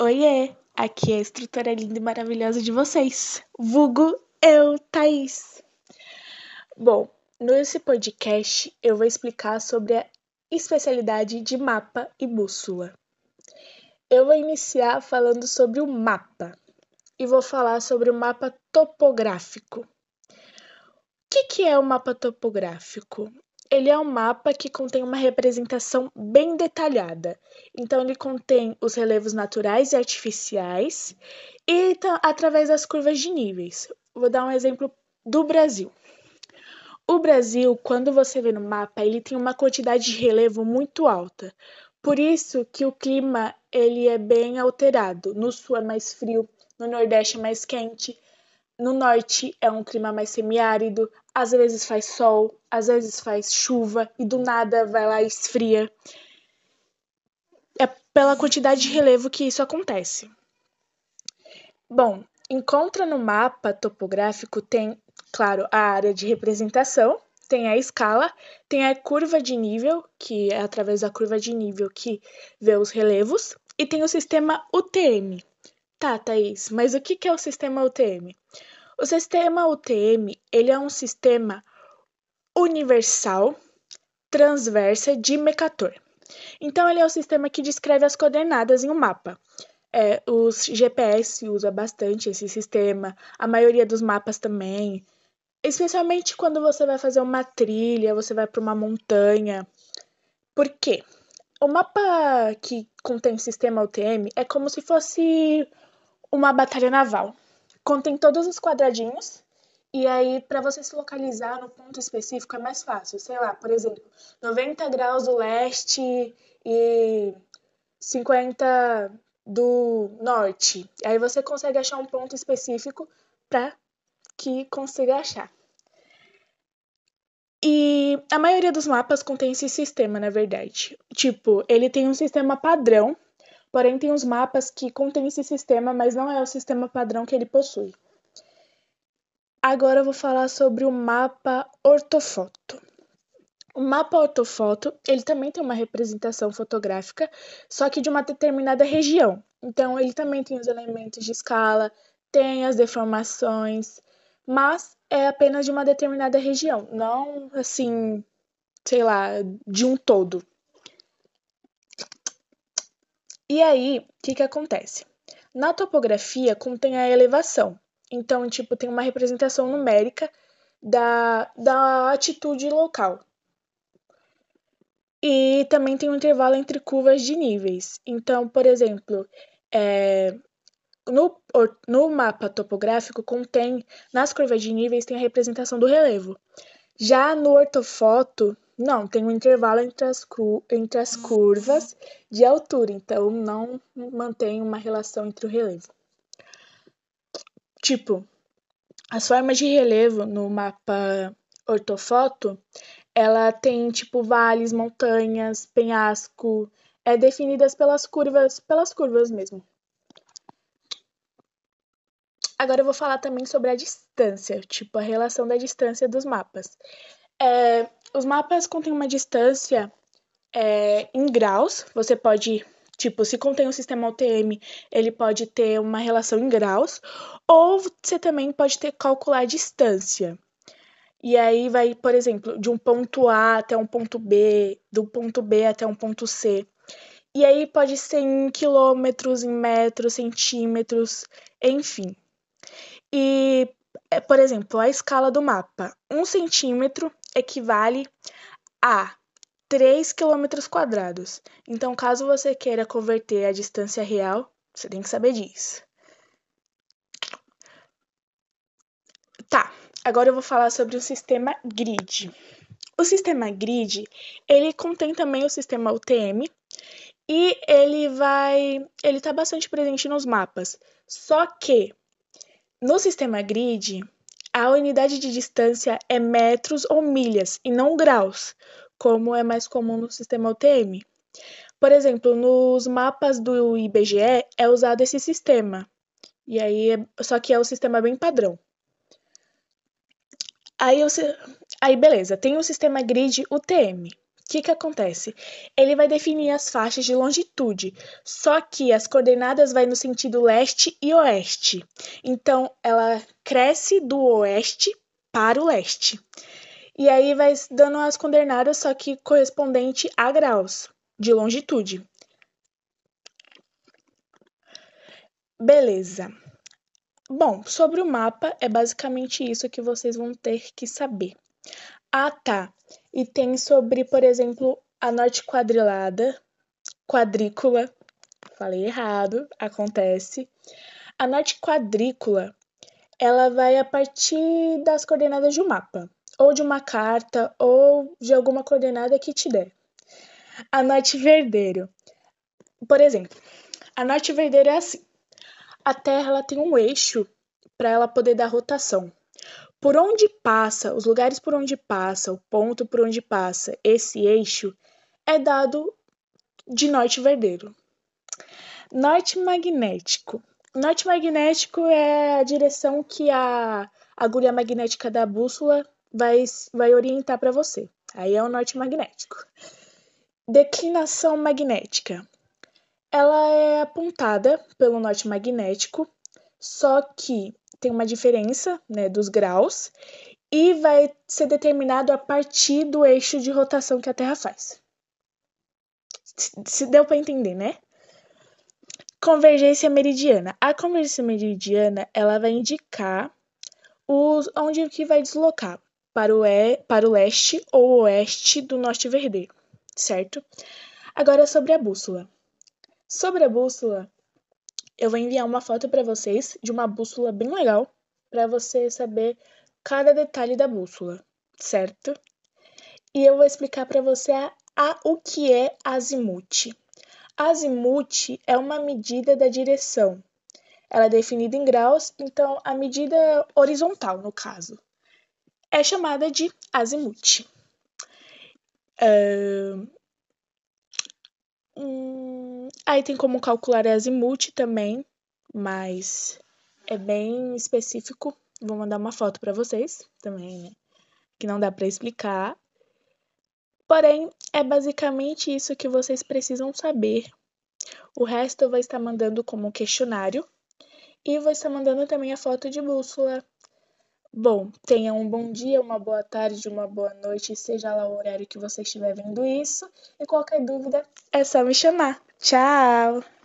Oiê, aqui é a estrutura linda e maravilhosa de vocês. Vulgo eu, Thaís. Bom, nesse podcast eu vou explicar sobre a especialidade de mapa e bússola. Eu vou iniciar falando sobre o mapa e vou falar sobre o mapa topográfico. O que, que é o mapa topográfico? Ele é um mapa que contém uma representação bem detalhada. Então, ele contém os relevos naturais e artificiais e tá, através das curvas de níveis. Vou dar um exemplo do Brasil. O Brasil, quando você vê no mapa, ele tem uma quantidade de relevo muito alta. Por isso que o clima ele é bem alterado. No sul é mais frio, no nordeste é mais quente, no norte é um clima mais semiárido, às vezes faz sol, às vezes faz chuva e do nada vai lá e esfria. É pela quantidade de relevo que isso acontece. Bom, encontra no mapa topográfico tem, claro, a área de representação, tem a escala, tem a curva de nível, que é através da curva de nível que vê os relevos, e tem o sistema UTM, Tá, Thaís, mas o que é o sistema UTM? O sistema UTM ele é um sistema universal transversa de Mercator. Então, ele é o sistema que descreve as coordenadas em um mapa. É, os GPS usa bastante esse sistema, a maioria dos mapas também, especialmente quando você vai fazer uma trilha, você vai para uma montanha. Por quê? O mapa que contém o sistema UTM é como se fosse uma batalha naval. Contém todos os quadradinhos e aí, para você se localizar no ponto específico é mais fácil. Sei lá, por exemplo, 90 graus do leste e 50 do norte. Aí você consegue achar um ponto específico para que consiga achar. E a maioria dos mapas contém esse sistema, na verdade. Tipo, ele tem um sistema padrão Porém, tem os mapas que contêm esse sistema, mas não é o sistema padrão que ele possui. Agora eu vou falar sobre o mapa ortofoto. O mapa ortofoto, ele também tem uma representação fotográfica, só que de uma determinada região. Então, ele também tem os elementos de escala, tem as deformações, mas é apenas de uma determinada região, não assim, sei lá, de um todo. E aí, o que, que acontece? Na topografia contém a elevação. Então, tipo, tem uma representação numérica da, da atitude local. E também tem um intervalo entre curvas de níveis. Então, por exemplo, é, no, no mapa topográfico contém, nas curvas de níveis, tem a representação do relevo. Já no ortofoto, não, tem um intervalo entre as, entre as curvas de altura, então não mantém uma relação entre o relevo. Tipo, as formas de relevo no mapa ortofoto, ela tem tipo vales, montanhas, penhasco, é definidas pelas curvas, pelas curvas mesmo. Agora eu vou falar também sobre a distância, tipo a relação da distância dos mapas. É, os mapas contêm uma distância é, em graus. Você pode, tipo, se contém um sistema UTM, ele pode ter uma relação em graus. Ou você também pode ter calcular a distância. E aí vai, por exemplo, de um ponto A até um ponto B, do ponto B até um ponto C. E aí pode ser em quilômetros, em metros, centímetros, enfim. E, por exemplo, a escala do mapa. Um centímetro equivale a 3 km quadrados. Então, caso você queira converter a distância real, você tem que saber disso. Tá, agora eu vou falar sobre o sistema grid. O sistema grid, ele contém também o sistema UTM e ele vai, ele tá bastante presente nos mapas. Só que no sistema grid, a unidade de distância é metros ou milhas e não graus, como é mais comum no sistema UTM. Por exemplo, nos mapas do IBGE é usado esse sistema. E aí, é, só que é um sistema bem padrão. Aí, aí beleza, tem o sistema grid UTM, que, que acontece? Ele vai definir as faixas de longitude, só que as coordenadas vai no sentido leste e oeste. Então, ela cresce do oeste para o leste. E aí vai dando as coordenadas, só que correspondente a graus de longitude. Beleza. Bom, sobre o mapa, é basicamente isso que vocês vão ter que saber. Ah, tá. E tem sobre, por exemplo, a norte quadrilada, quadrícula. Falei errado, acontece. A norte quadrícula, ela vai a partir das coordenadas de um mapa, ou de uma carta, ou de alguma coordenada que te der. A norte verdeiro. Por exemplo, a norte verdeiro é assim. A Terra ela tem um eixo para ela poder dar rotação. Por onde passa, os lugares por onde passa, o ponto por onde passa esse eixo é dado de norte verdeiro. Norte magnético. Norte magnético é a direção que a agulha magnética da bússola vai, vai orientar para você. Aí é o norte magnético. Declinação magnética ela é apontada pelo norte magnético, só que tem uma diferença né, dos graus e vai ser determinado a partir do eixo de rotação que a Terra faz. Se deu para entender, né? Convergência meridiana. A convergência meridiana ela vai indicar os, onde que vai deslocar para o, e, para o leste ou oeste do norte verdeiro, certo? Agora sobre a bússola. Sobre a bússola, eu vou enviar uma foto para vocês de uma bússola bem legal para você saber cada detalhe da bússola, certo? E eu vou explicar para você a, a, o que é azimuth. Azimuth é uma medida da direção. Ela é definida em graus, então a medida horizontal, no caso, é chamada de azimuth. Uh, Hum, aí tem como calcular azimuth também, mas é bem específico. Vou mandar uma foto para vocês também, né? Que não dá para explicar. Porém, é basicamente isso que vocês precisam saber. O resto eu vou estar mandando como questionário e vou estar mandando também a foto de bússola Bom, tenha um bom dia, uma boa tarde, uma boa noite, seja lá o horário que você estiver vendo isso. E qualquer dúvida é só me chamar. Tchau!